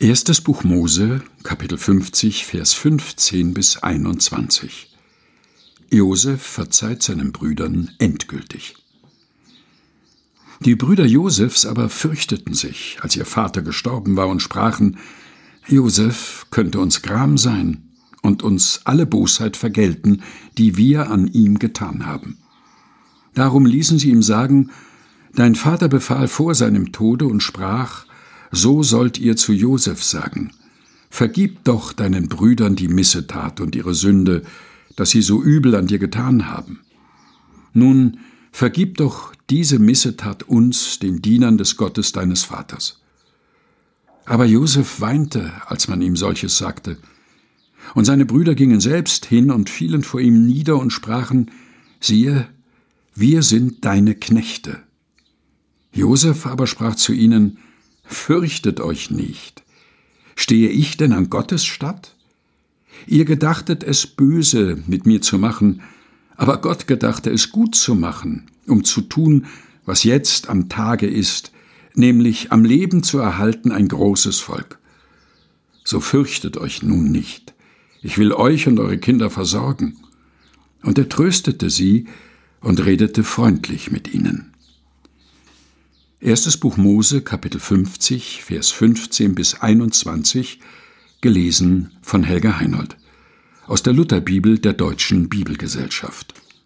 Erstes Buch Mose, Kapitel 50, Vers 15 bis 21. Josef verzeiht seinen Brüdern endgültig. Die Brüder Josefs aber fürchteten sich, als ihr Vater gestorben war, und sprachen: Josef könnte uns Gram sein und uns alle Bosheit vergelten, die wir an ihm getan haben. Darum ließen sie ihm sagen: Dein Vater befahl vor seinem Tode und sprach: so sollt ihr zu Josef sagen, Vergib doch deinen Brüdern die Missetat und ihre Sünde, dass sie so übel an dir getan haben. Nun, vergib doch diese Missetat uns, den Dienern des Gottes deines Vaters. Aber Josef weinte, als man ihm solches sagte. Und seine Brüder gingen selbst hin und fielen vor ihm nieder und sprachen, siehe, wir sind deine Knechte. Josef aber sprach zu ihnen, Fürchtet euch nicht. Stehe ich denn an Gottes statt? Ihr gedachtet es böse mit mir zu machen, aber Gott gedachte es gut zu machen, um zu tun, was jetzt am Tage ist, nämlich am Leben zu erhalten ein großes Volk. So fürchtet euch nun nicht. Ich will euch und eure Kinder versorgen. Und er tröstete sie und redete freundlich mit ihnen. Erstes Buch Mose, Kapitel 50, Vers 15 bis 21, gelesen von Helga Heinold. Aus der Lutherbibel der Deutschen Bibelgesellschaft.